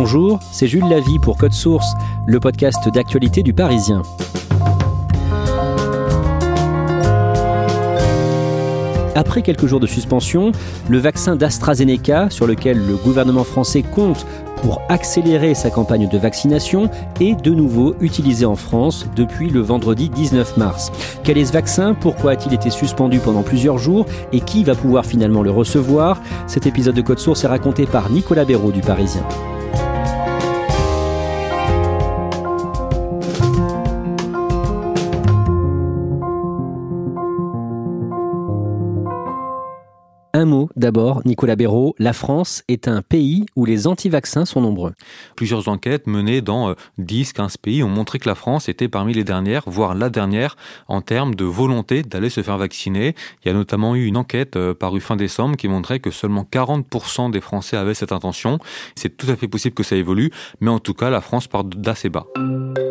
Bonjour, c'est Jules Lavie pour Code Source, le podcast d'actualité du Parisien. Après quelques jours de suspension, le vaccin d'AstraZeneca, sur lequel le gouvernement français compte pour accélérer sa campagne de vaccination, est de nouveau utilisé en France depuis le vendredi 19 mars. Quel est ce vaccin? Pourquoi a-t-il été suspendu pendant plusieurs jours? Et qui va pouvoir finalement le recevoir? Cet épisode de Code Source est raconté par Nicolas Béraud du Parisien. D'abord, Nicolas Béraud, la France est un pays où les anti-vaccins sont nombreux. Plusieurs enquêtes menées dans 10-15 euh, pays ont montré que la France était parmi les dernières, voire la dernière, en termes de volonté d'aller se faire vacciner. Il y a notamment eu une enquête euh, parue fin décembre qui montrait que seulement 40% des Français avaient cette intention. C'est tout à fait possible que ça évolue, mais en tout cas, la France part d'assez bas.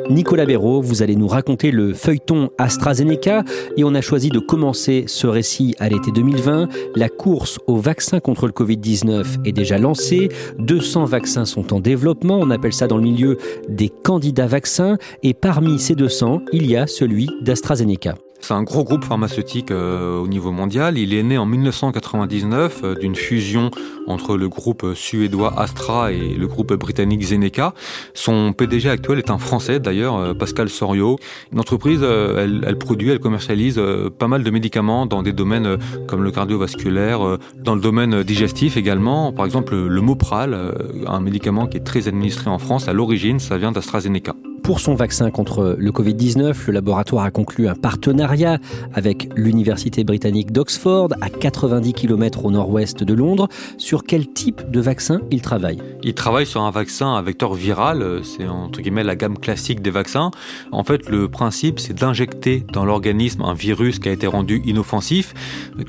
Nicolas Béraud, vous allez nous raconter le feuilleton AstraZeneca et on a choisi de commencer ce récit à l'été 2020. La course au vaccin contre le Covid-19 est déjà lancée. 200 vaccins sont en développement. On appelle ça dans le milieu des candidats vaccins. Et parmi ces 200, il y a celui d'AstraZeneca. C'est un gros groupe pharmaceutique euh, au niveau mondial. Il est né en 1999 euh, d'une fusion entre le groupe suédois Astra et le groupe britannique Zeneca. Son PDG actuel est un Français d'ailleurs, euh, Pascal Soriot. Une entreprise, elle, elle, produit, elle commercialise pas mal de médicaments dans des domaines comme le cardiovasculaire, dans le domaine digestif également. Par exemple, le Mopral, un médicament qui est très administré en France. À l'origine, ça vient d'AstraZeneca. Pour son vaccin contre le Covid-19, le laboratoire a conclu un partenariat avec l'Université britannique d'Oxford, à 90 km au nord-ouest de Londres. Sur quel type de vaccin il travaille? Il travaille sur un vaccin à vecteur viral, c'est entre guillemets la gamme classique des vaccins. En fait, le principe, c'est d'injecter dans l'organisme un virus qui a été rendu inoffensif,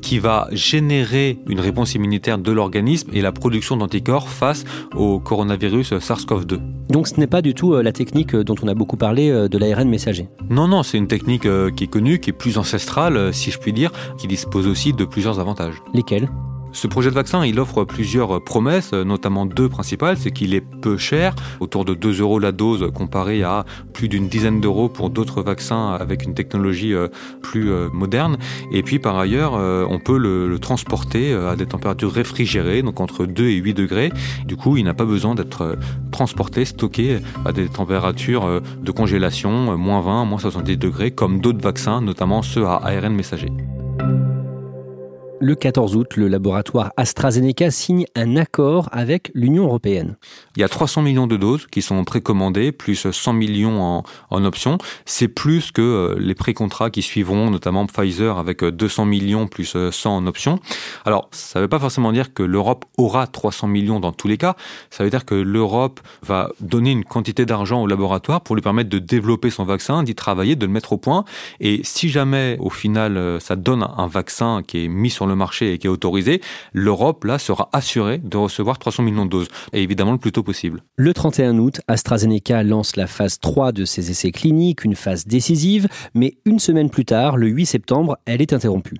qui va générer une réponse immunitaire de l'organisme et la production d'anticorps face au coronavirus SARS-CoV-2. Donc ce n'est pas du tout euh, la technique euh, dont on a beaucoup parlé euh, de l'ARN messager. Non, non, c'est une technique qui est connue, qui est plus ancestrale, si je puis dire, qui dispose aussi de plusieurs avantages. Lesquels? Ce projet de vaccin, il offre plusieurs promesses, notamment deux principales. C'est qu'il est peu cher, autour de 2 euros la dose, comparé à plus d'une dizaine d'euros pour d'autres vaccins avec une technologie euh, plus euh, moderne. Et puis par ailleurs, euh, on peut le, transporter à des températures réfrigérées, donc entre 2 et 8 degrés. Du coup, il n'a pas besoin d'être transporté, stocké à des températures de congélation, moins 20, moins 70 degrés, comme d'autres vaccins, notamment ceux à ARN messager. Le 14 août, le laboratoire AstraZeneca signe un accord avec l'Union européenne. Il y a 300 millions de doses qui sont précommandées, plus 100 millions en, en option. C'est plus que euh, les pré-contrats qui suivront, notamment Pfizer avec 200 euh, millions plus 100 en option. Alors, ça ne veut pas forcément dire que l'Europe aura 300 millions dans tous les cas. Ça veut dire que l'Europe va donner une quantité d'argent au laboratoire pour lui permettre de développer son vaccin, d'y travailler, de le mettre au point. Et si jamais, au final, euh, ça donne un vaccin qui est mis sur le marché et qui est autorisé, l'Europe, là, sera assurée de recevoir 300 millions de doses. Et évidemment, le plus tôt possible. Le 31 août, AstraZeneca lance la phase 3 de ses essais cliniques, une phase décisive, mais une semaine plus tard, le 8 septembre, elle est interrompue.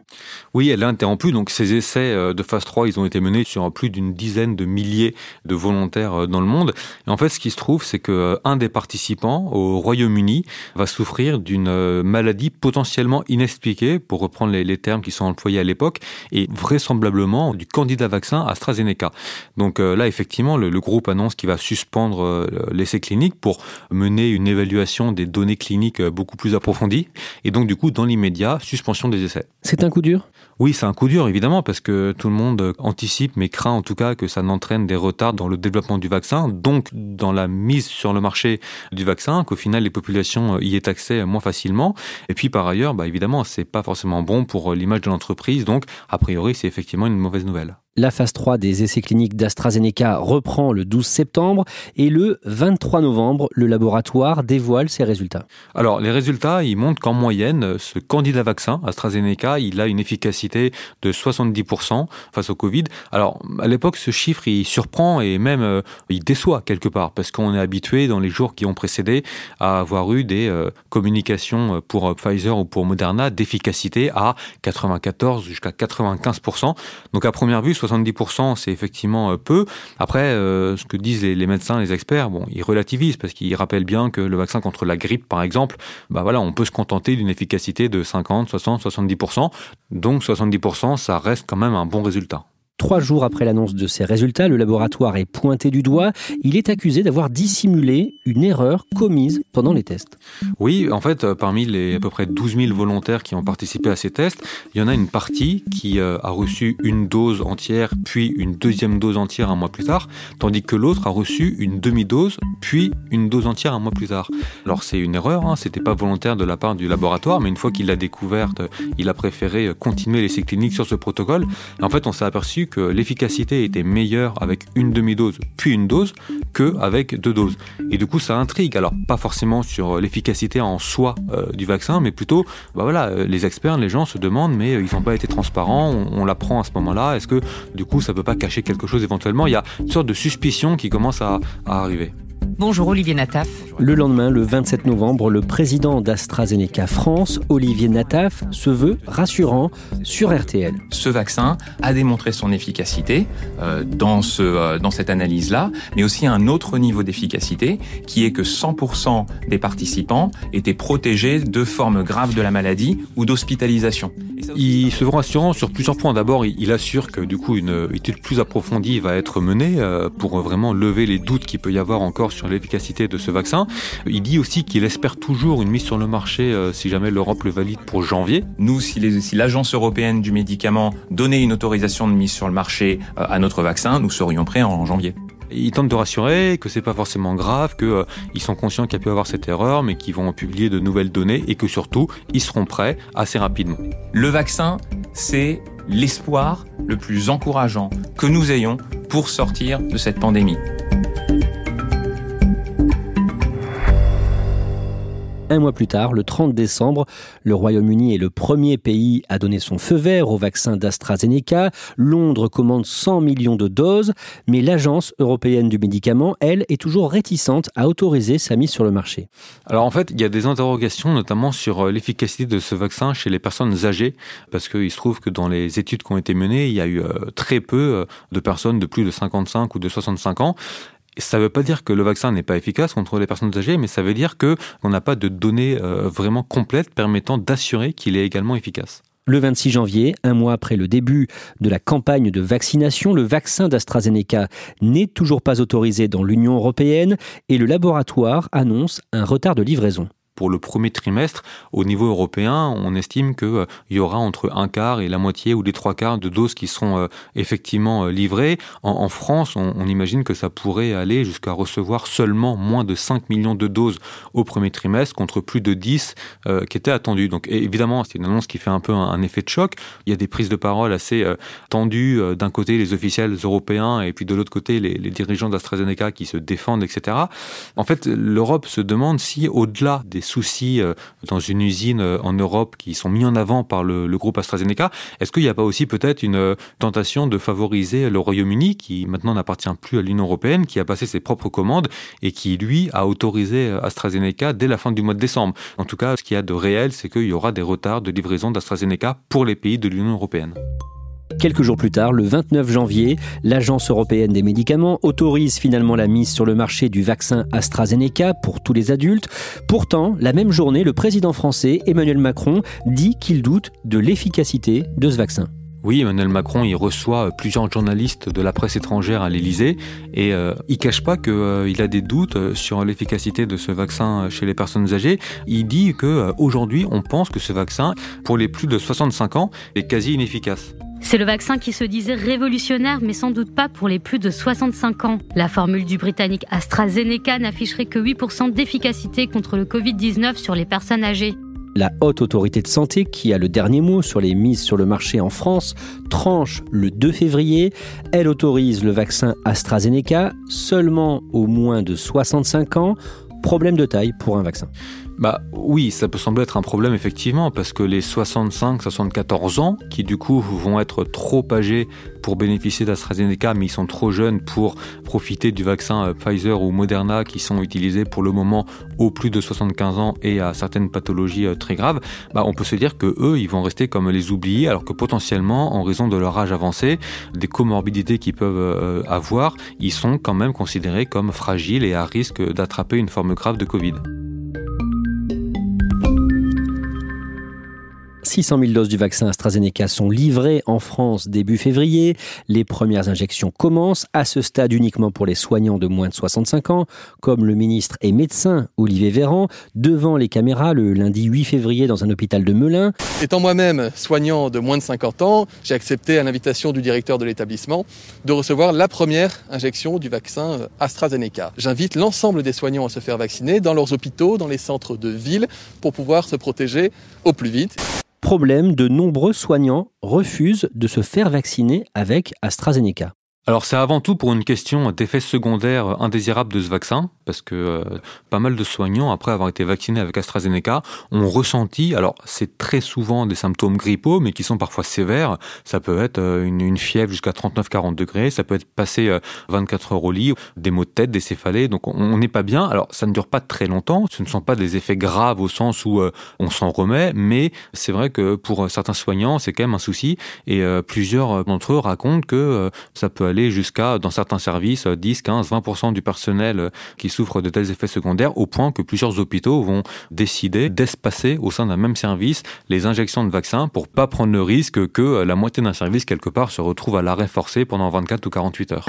Oui, elle est interrompue. Donc, ces essais euh, de phase 3, ils ont été menés sur plus d'une dizaine de milliers de volontaires euh, dans le monde. Et en fait, ce qui se trouve, c'est que euh, des participants au Royaume-Uni va souffrir d'une maladie potentiellement inexpliquée, pour reprendre les, les termes qui sont employés à l'époque, et vraisemblablement du candidat vaccin AstraZeneca. Donc là, effectivement, le, le groupe annonce qu'il va suspendre l'essai clinique pour mener une évaluation des données cliniques beaucoup plus approfondies. Et donc, du coup, dans l'immédiat, suspension des essais. C'est un coup dur? Oui, c'est un coup dur évidemment parce que tout le monde anticipe, mais craint en tout cas que ça n'entraîne des retards dans le développement du vaccin, donc dans la mise sur le marché du vaccin, qu'au final les populations y aient accès moins facilement. Et puis par ailleurs, bah, évidemment, c'est pas forcément bon pour l'image de l'entreprise, donc a priori c'est effectivement une mauvaise nouvelle. La phase 3 des essais cliniques d'AstraZeneca reprend le 12 septembre et le 23 novembre, le laboratoire dévoile ses résultats. Alors, les résultats, ils montrent qu'en moyenne, ce candidat vaccin, AstraZeneca, il a une efficacité de 70% face au Covid. Alors, à l'époque, ce chiffre, il surprend et même euh, il déçoit quelque part parce qu'on est habitué dans les jours qui ont précédé à avoir eu des euh, communications pour Pfizer ou pour Moderna d'efficacité à 94 jusqu'à 95%. Donc, à première vue, 70%, c'est effectivement euh, peu. Après, euh, ce que disent les, médecins, les experts, bon, ils relativisent parce qu'ils rappellent bien que le vaccin contre la grippe, par exemple, bah voilà, on peut se contenter d'une efficacité de 50, 60, 70%. Donc 70%, ça reste quand même un bon résultat. Trois jours après l'annonce de ses résultats, le laboratoire est pointé du doigt. Il est accusé d'avoir dissimulé une erreur commise pendant les tests. Oui, en fait, euh, parmi les à peu près 12 000 volontaires qui ont participé à ces tests, il y en a une partie qui euh, a reçu une dose entière, puis une deuxième dose entière un mois plus tard, tandis que l'autre a reçu une demi-dose, puis une dose entière un mois plus tard. Alors c'est une erreur, hein, c'était pas volontaire de la part du laboratoire, mais une fois qu'il l'a découverte, il a préféré continuer l'essai clinique sur ce protocole. Et en fait, on s'est aperçu que l'efficacité était meilleure avec une demi-dose puis une dose que avec deux doses. Et du coup, ça intrigue. Alors, pas forcément sur l'efficacité en soi euh, du vaccin, mais plutôt, bah voilà, euh, les experts, les gens se demandent, mais euh, ils n'ont pas été transparents, on, l'apprend à ce moment-là. Est-ce que du coup, ça peut pas cacher quelque chose éventuellement? Il y a une sorte de suspicion qui commence à arriver. Bonjour Olivier Nataf. Le lendemain, le 27 novembre, le président d'AstraZeneca France, Olivier Nataf, se veut rassurant sur RTL. Ce vaccin a démontré son efficacité euh, dans, ce, euh, dans cette analyse-là, mais aussi un autre niveau d'efficacité qui est que 100% des participants étaient protégés de formes graves de la maladie ou d'hospitalisation. Il se veut rassurant sur plusieurs points. D'abord, il assure que du coup une étude plus approfondie va être menée euh, pour vraiment lever les doutes qu'il peut y avoir encore sur l'efficacité de ce vaccin. Il dit aussi qu'il espère toujours une mise sur le marché euh, si jamais l'Europe le valide pour janvier. Nous, si l'Agence européenne du médicament donnait une autorisation de mise sur le marché euh, à notre vaccin, nous serions prêts en janvier. Ils tentent de rassurer que c'est pas forcément grave, qu'ils euh, sont conscients qu'il y a pu avoir cette erreur, mais qu'ils vont publier de nouvelles données et que surtout, ils seront prêts assez rapidement. Le vaccin, c'est l'espoir le plus encourageant que nous ayons pour sortir de cette pandémie. Un mois plus tard, le 30 décembre, le Royaume-Uni est le premier pays à donner son feu vert au vaccin d'AstraZeneca. Londres commande 100 millions de doses, mais l'Agence européenne du médicament, elle, est toujours réticente à autoriser sa mise sur le marché. Alors en fait, il y a des interrogations notamment sur euh, l'efficacité de ce vaccin chez les personnes âgées, parce qu'il se trouve que dans les études qui ont été menées, il y a eu euh, très peu euh, de personnes de plus de 55 ou de 65 ans. Ça ne veut pas dire que le vaccin n'est pas efficace contre les personnes âgées, mais ça veut dire qu'on n'a pas de données euh, vraiment complètes permettant d'assurer qu'il est également efficace. Le 26 janvier, un mois après le début de la campagne de vaccination, le vaccin d'AstraZeneca n'est toujours pas autorisé dans l'Union européenne et le laboratoire annonce un retard de livraison pour le premier trimestre, au niveau européen, on estime qu'il euh, y aura entre un quart et la moitié ou les trois quarts de doses qui seront euh, effectivement euh, livrées. En, France, on, imagine que ça pourrait aller jusqu'à recevoir seulement moins de 5 millions de doses au premier trimestre contre plus de 10 qui étaient attendues. Donc évidemment, c'est une annonce qui fait un peu un, effet de choc. Il y a des prises de parole assez tendues. D'un côté, les officiels européens et puis de l'autre côté, les, les dirigeants d'AstraZeneca qui se défendent, etc. En fait, l'Europe se demande si, au-delà des soucis euh, dans une usine euh, en Europe qui sont mis en avant par le, groupe AstraZeneca. Est-ce qu'il n'y a pas aussi peut-être une euh, tentation de favoriser le Royaume-Uni, qui maintenant n'appartient plus à l'Union européenne, qui a passé ses propres commandes et qui, lui, a autorisé AstraZeneca dès la fin du mois de décembre? En tout cas, ce qu'il y a de réel, c'est qu'il y aura des retards de livraison d'AstraZeneca pour les pays de l'Union européenne. Quelques jours plus tard, le 29 janvier, l'Agence européenne des médicaments autorise finalement la mise sur le marché du vaccin AstraZeneca pour tous les adultes. Pourtant, la même journée, le président français Emmanuel Macron dit qu'il doute de l'efficacité de ce vaccin. Oui, Emmanuel Macron, il reçoit plusieurs journalistes de la presse étrangère à l'Élysée et euh, il cache pas qu'il euh, a des doutes sur l'efficacité de ce vaccin chez les personnes âgées. Il dit que euh, aujourd'hui, on pense que ce vaccin, pour les plus de 65 ans, est quasi inefficace. C'est le vaccin qui se disait révolutionnaire, mais sans doute pas pour les plus de 65 ans. La formule du britannique AstraZeneca n'afficherait que 8% d'efficacité contre le Covid-19 sur les personnes âgées. La haute autorité de santé, qui a le dernier mot sur les mises sur le marché en France, tranche le 2 février. Elle autorise le vaccin AstraZeneca seulement aux moins de 65 ans. Problème de taille pour un vaccin. Bah oui, ça peut sembler être un problème effectivement, parce que les 65-74 ans, qui du coup vont être trop âgés pour bénéficier d'AstraZeneca, mais ils sont trop jeunes pour profiter du vaccin euh, Pfizer ou Moderna qui sont utilisés pour le moment aux plus de 75 ans et à certaines pathologies euh, très graves, bah on peut se dire que eux, ils vont rester comme les oubliés, alors que potentiellement, en raison de leur âge avancé, des comorbidités qu'ils peuvent euh, avoir, ils sont quand même considérés comme fragiles et à risque d'attraper une forme grave de Covid. 600 000 doses du vaccin AstraZeneca sont livrées en France début février. Les premières injections commencent, à ce stade uniquement pour les soignants de moins de 65 ans, comme le ministre et médecin Olivier Véran, devant les caméras le lundi 8 février dans un hôpital de Melun. Étant moi-même soignant de moins de 50 ans, j'ai accepté à l'invitation du directeur de l'établissement de recevoir la première injection du vaccin AstraZeneca. J'invite l'ensemble des soignants à se faire vacciner dans leurs hôpitaux, dans les centres de ville, pour pouvoir se protéger au plus vite. Problème, de nombreux soignants refusent de se faire vacciner avec AstraZeneca. Alors c'est avant tout pour une question d'effets secondaires indésirables de ce vaccin, parce que euh, pas mal de soignants, après avoir été vaccinés avec AstraZeneca, ont ressenti, alors c'est très souvent des symptômes grippaux, mais qui sont parfois sévères. Ça peut être euh, une, fièvre jusqu'à 39-40 degrés, ça peut être passé 24 euh, heures au lit, des maux de tête, des céphalées, donc on n'est pas bien. Alors ça ne dure pas très longtemps, ce ne sont pas des effets graves au sens où on s'en remet, mais c'est vrai que pour certains soignants, c'est quand même un souci, et plusieurs d'entre eux racontent que ça peut aller jusqu'à, dans certains services, 10, 15, 20% du personnel euh, qui souffre de tels effets secondaires, au point que plusieurs hôpitaux vont décider d'espacer au sein d'un même service les injections de vaccins pour pas prendre le risque que euh, la moitié d'un service quelque part se retrouve à l'arrêt forcé pendant 24 ou 48 heures.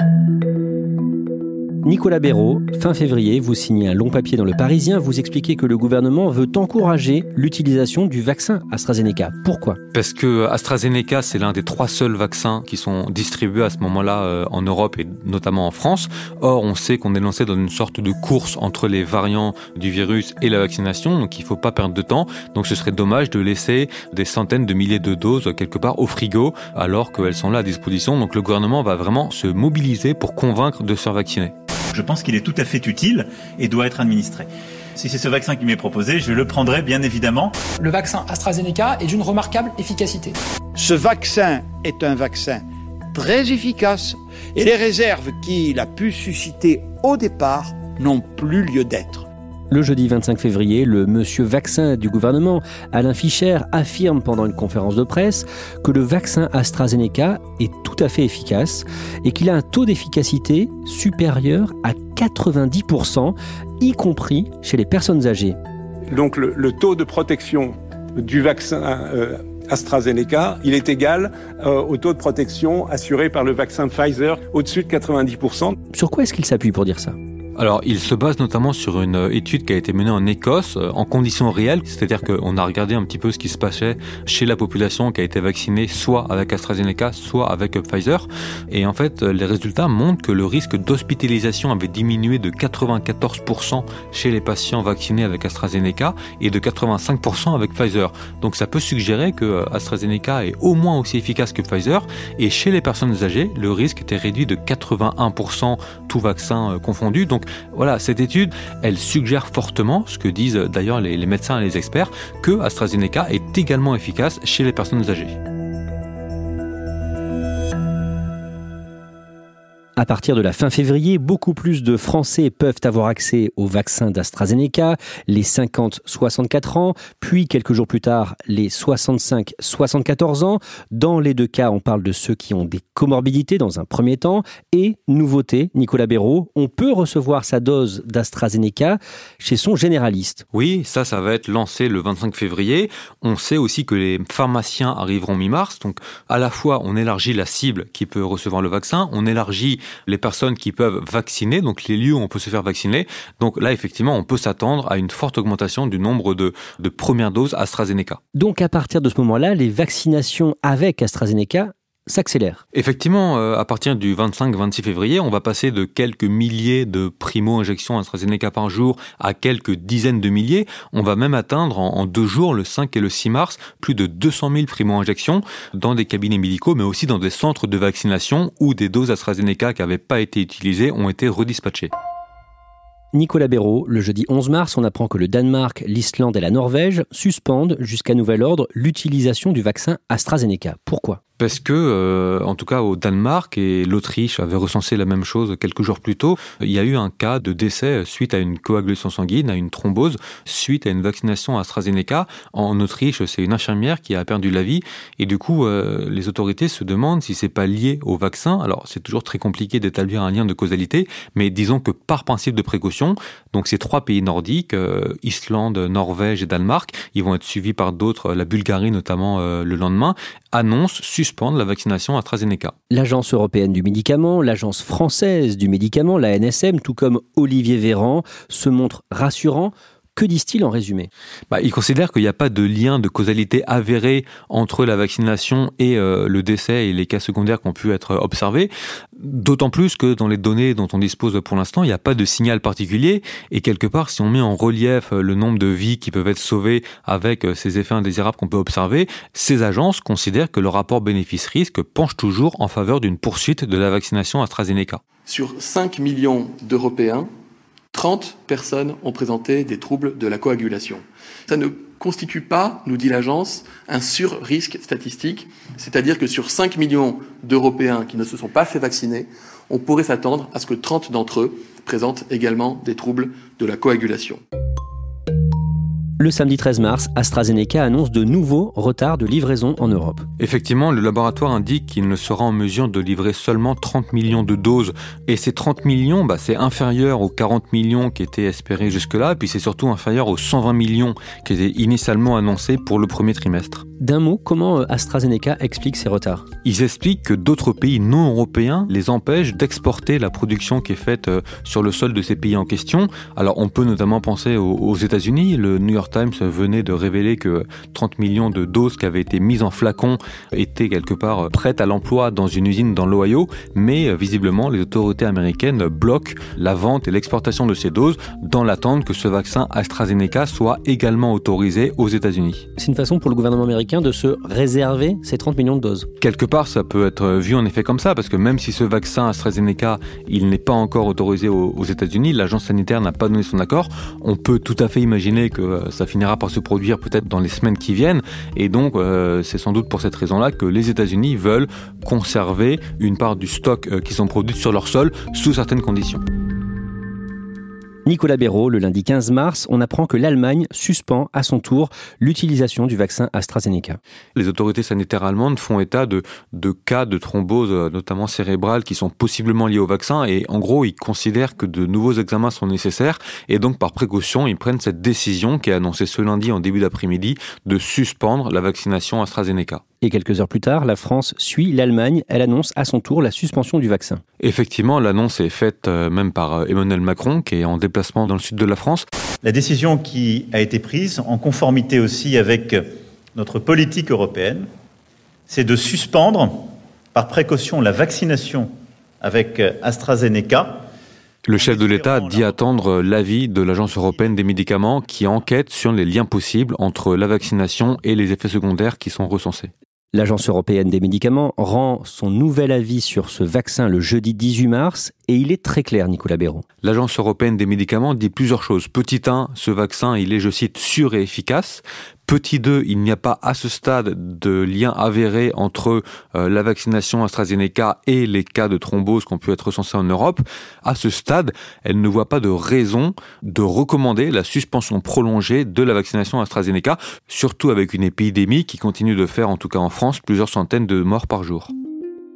Nicolas Béraud, fin février, vous signez un long papier dans le Parisien, vous expliquez que le gouvernement veut encourager l'utilisation du vaccin AstraZeneca. Pourquoi? Parce que AstraZeneca, c'est l'un des trois seuls vaccins qui sont distribués à ce moment-là euh, en Europe et notamment en France. Or, on sait qu'on est lancé dans une sorte de course entre les variants du virus et la vaccination, donc il ne faut pas perdre de temps. Donc ce serait dommage de laisser des centaines de milliers de doses quelque part au frigo alors qu'elles sont là à disposition. Donc le gouvernement va vraiment se mobiliser pour convaincre de se faire vacciner. Je pense qu'il est tout à fait utile et doit être administré. Si c'est ce vaccin qui m'est proposé, je le prendrai bien évidemment. Le vaccin AstraZeneca est d'une remarquable efficacité. Ce vaccin est un vaccin très efficace et les réserves qu'il a pu susciter au départ n'ont plus lieu d'être. Le jeudi 25 février, le monsieur vaccin du gouvernement, Alain Fischer, affirme pendant une conférence de presse que le vaccin AstraZeneca est tout à fait efficace et qu'il a un taux d'efficacité supérieur à 90%, y compris chez les personnes âgées. Donc le, taux de protection du vaccin euh, AstraZeneca, il est égal euh, au taux de protection assuré par le vaccin Pfizer, au-dessus de 90%. Sur quoi est-ce qu'il s'appuie pour dire ça? Alors, il se base notamment sur une étude qui a été menée en Écosse euh, en conditions réelles, c'est-à-dire qu'on a regardé un petit peu ce qui se passait chez la population qui a été vaccinée soit avec AstraZeneca, soit avec Pfizer. Et en fait, les résultats montrent que le risque d'hospitalisation avait diminué de 94% chez les patients vaccinés avec AstraZeneca et de 85% avec Pfizer. Donc ça peut suggérer que euh, AstraZeneca est au moins aussi efficace que Pfizer. Et chez les personnes âgées, le risque était réduit de 81%, tout vaccin euh, confondu. Donc voilà, cette étude, elle suggère fortement, ce que disent d'ailleurs les, médecins et les experts, que AstraZeneca est également efficace chez les personnes âgées. À partir de la fin février, beaucoup plus de Français peuvent avoir accès au vaccin d'AstraZeneca, les 50-64 ans, puis quelques jours plus tard, les 65-74 ans. Dans les deux cas, on parle de ceux qui ont des comorbidités dans un premier temps. Et, nouveauté, Nicolas Béraud, on peut recevoir sa dose d'AstraZeneca chez son généraliste. Oui, ça, ça va être lancé le 25 février. On sait aussi que les pharmaciens arriveront mi-mars. Donc, à la fois, on élargit la cible qui peut recevoir le vaccin, on élargit les personnes qui peuvent vacciner, donc les lieux où on peut se faire vacciner. Donc là, effectivement, on peut s'attendre à une forte augmentation du nombre de, de premières doses AstraZeneca. Donc à partir de ce moment-là, les vaccinations avec AstraZeneca s'accélère. Effectivement, euh, à partir du 25-26 février, on va passer de quelques milliers de primo-injections AstraZeneca par jour à quelques dizaines de milliers. On va même atteindre en, deux jours, le 5 et le 6 mars, plus de 200 000 primo-injections dans des cabinets médicaux, mais aussi dans des centres de vaccination où des doses AstraZeneca qui n'avaient pas été utilisées ont été redispatchées. Nicolas Béraud, le jeudi 11 mars, on apprend que le Danemark, l'Islande et la Norvège suspendent jusqu'à nouvel ordre l'utilisation du vaccin AstraZeneca. Pourquoi? Parce que, euh, en tout cas au Danemark et l'Autriche avait recensé la même chose quelques jours plus tôt, il y a eu un cas de décès suite à une coagulation sanguine, à une thrombose, suite à une vaccination AstraZeneca. En Autriche, c'est une infirmière qui a perdu la vie et du coup, euh, les autorités se demandent si c'est pas lié au vaccin. Alors, c'est toujours très compliqué d'établir un lien de causalité, mais disons que par principe de précaution, donc ces trois pays nordiques, euh, Islande, Norvège et Danemark, ils vont être suivis par d'autres, la Bulgarie notamment le lendemain, annoncent suspendre la vaccination AstraZeneca. L'Agence européenne du médicament, l'Agence française du médicament, la NSM, tout comme Olivier Véran, se montrent rassurants que disent-ils en résumé? Bah, Ils considèrent qu'il n'y a pas de lien de causalité avéré entre la vaccination et euh, le décès et les cas secondaires qui ont pu être observés. D'autant plus que dans les données dont on dispose pour l'instant, il n'y a pas de signal particulier. Et quelque part, si on met en relief le nombre de vies qui peuvent être sauvées avec euh, ces effets indésirables qu'on peut observer, ces agences considèrent que le rapport bénéfice-risque penche toujours en faveur d'une poursuite de la vaccination AstraZeneca. Sur 5 millions d'Européens, 30 personnes ont présenté des troubles de la coagulation. Ça ne constitue pas, nous dit l'agence, un sur-risque statistique, c'est-à-dire que sur 5 millions d'Européens qui ne se sont pas fait vacciner, on pourrait s'attendre à ce que 30 d'entre eux présentent également des troubles de la coagulation. Le samedi 13 mars, AstraZeneca annonce de nouveaux retards de livraison en Europe. Effectivement, le laboratoire indique qu'il ne sera en mesure de livrer seulement 30 millions de doses. Et ces 30 millions, bah, c'est inférieur aux 40 millions qui étaient espérés jusque-là, puis c'est surtout inférieur aux 120 millions qui étaient initialement annoncés pour le premier trimestre. D'un mot, comment euh, AstraZeneca explique ces retards? Ils expliquent que d'autres pays non européens les empêchent d'exporter la production qui est faite euh, sur le sol de ces pays en question. Alors on peut notamment penser aux États-Unis. Le New York Times venait de révéler que 30 millions de doses qui avaient été mises en flacon étaient quelque part euh, prêtes à l'emploi dans une usine dans l'Ohio, mais visiblement les autorités américaines bloquent la vente et l'exportation de ces doses dans l'attente que ce vaccin AstraZeneca soit également autorisé aux États-Unis. C'est une façon pour le gouvernement américain de se réserver ces 30 millions de doses. Quelque part, ça peut être vu en effet comme ça, parce que même si ce vaccin AstraZeneca, il n'est pas encore autorisé aux, États-Unis, l'agence sanitaire n'a pas donné son accord, on peut tout à fait imaginer que euh, ça finira par se produire peut-être dans les semaines qui viennent, et donc euh, c'est sans doute pour cette raison-là que les États-Unis veulent conserver une part du stock euh, qui sont produits sur leur sol sous certaines conditions. Nicolas Béraud, le lundi 15 mars, on apprend que l'Allemagne suspend à son tour l'utilisation du vaccin AstraZeneca. Les autorités sanitaires allemandes font état de, cas de thrombose, notamment cérébrale, qui sont possiblement liés au vaccin et en gros, ils considèrent que de nouveaux examens sont nécessaires et donc par précaution, ils prennent cette décision qui est annoncée ce lundi en début d'après-midi de suspendre la vaccination AstraZeneca. Et quelques heures plus tard, la France suit l'Allemagne. Elle annonce à son tour la suspension du vaccin. Effectivement, l'annonce est faite euh, même par euh, Emmanuel Macron, qui est en déplacement dans le sud de la France. La décision qui a été prise, en conformité aussi avec notre politique européenne, c'est de suspendre par précaution la vaccination avec euh, AstraZeneca. Le chef de l'État dit attendre l'avis de l'Agence européenne des médicaments qui enquête sur les liens possibles entre la vaccination et les effets secondaires qui sont recensés. L'Agence européenne des médicaments rend son nouvel avis sur ce vaccin le jeudi 18 mars et il est très clair, Nicolas Béraud. L'Agence européenne des médicaments dit plusieurs choses. Petit 1, ce vaccin, il est, je cite, sûr et efficace. Petit 2, il n'y a pas à ce stade de lien avéré entre euh, la vaccination AstraZeneca et les cas de thrombose qui ont pu être recensés en Europe. À ce stade, elle ne voit pas de raison de recommander la suspension prolongée de la vaccination AstraZeneca, surtout avec une épidémie qui continue de faire, en tout cas en France, plusieurs centaines de morts par jour.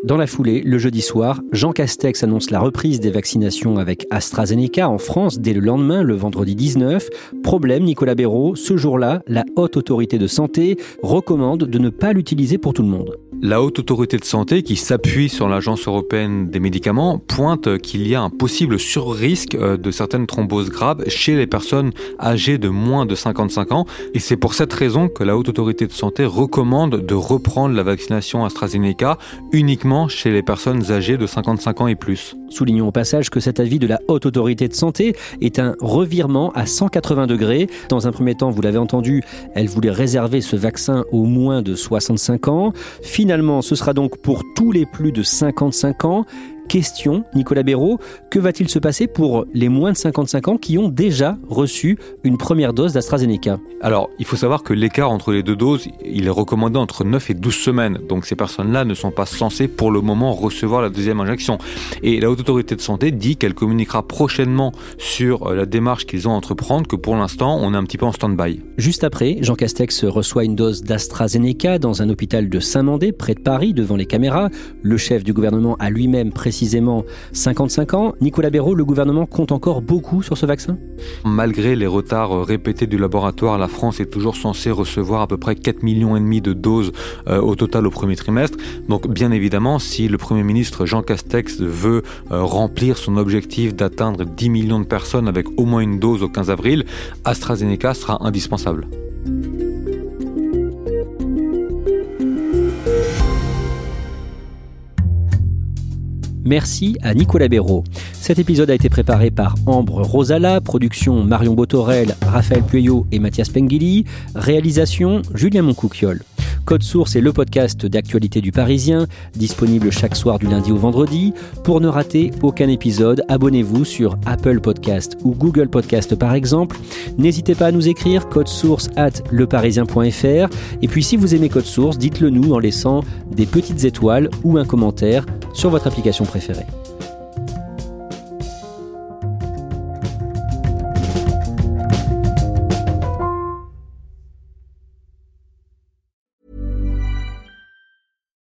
Dans la foulée, le jeudi soir, Jean Castex annonce la reprise des vaccinations avec AstraZeneca en France dès le lendemain, le vendredi 19. Problème, Nicolas Béraud, ce jour-là, la haute autorité de santé recommande de ne pas l'utiliser pour tout le monde. La haute autorité de santé, qui s'appuie sur l'Agence européenne des médicaments, pointe qu'il y a un possible surrisque euh, de certaines thromboses graves chez les personnes âgées de moins de 55 ans. Et c'est pour cette raison que la haute autorité de santé recommande de reprendre la vaccination AstraZeneca uniquement chez les personnes âgées de 55 ans et plus. Soulignons au passage que cet avis de la haute autorité de santé est un revirement à 180 degrés. Dans un premier temps, vous l'avez entendu, elle voulait réserver ce vaccin aux moins de 65 ans. Finalement, ce sera donc pour tous les plus de 55 ans. Question, Nicolas Béraud, que va-t-il se passer pour les moins de 55 ans qui ont déjà reçu une première dose d'AstraZeneca? Alors, il faut savoir que l'écart entre les deux doses, il est recommandé entre 9 et 12 semaines. Donc ces personnes-là ne sont pas censées pour le moment recevoir la deuxième injection. Et la Haute Autorité de Santé dit qu'elle communiquera prochainement sur euh, la démarche qu'ils ont à entreprendre, que pour l'instant, on est un petit peu en stand-by. Juste après, Jean Castex reçoit une dose d'AstraZeneca dans un hôpital de Saint-Mandé, près de Paris, devant les caméras. Le chef du gouvernement a lui-même précisé précisément 55 ans. Nicolas Béraud, le gouvernement compte encore beaucoup sur ce vaccin? Malgré les retards répétés du laboratoire, la France est toujours censée recevoir à peu près 4 millions de doses euh, au total au premier trimestre. Donc bien évidemment, si le Premier ministre Jean Castex veut euh, remplir son objectif d'atteindre 10 millions de personnes avec au moins une dose au 15 avril, AstraZeneca sera indispensable. Merci à Nicolas Béraud. Cet épisode a été préparé par Ambre Rosala, production Marion Botorel, Raphaël Pueyo et Mathias Pengili, réalisation Julien Moncouquiol. Code Source est le podcast d'actualité du Parisien, disponible chaque soir du lundi au vendredi. Pour ne rater aucun épisode, abonnez-vous sur Apple Podcast ou Google Podcast par exemple. N'hésitez pas à nous écrire code source at leparisien.fr. Et puis si vous aimez Code Source, dites-le nous en laissant des petites étoiles ou un commentaire sur votre application préférée.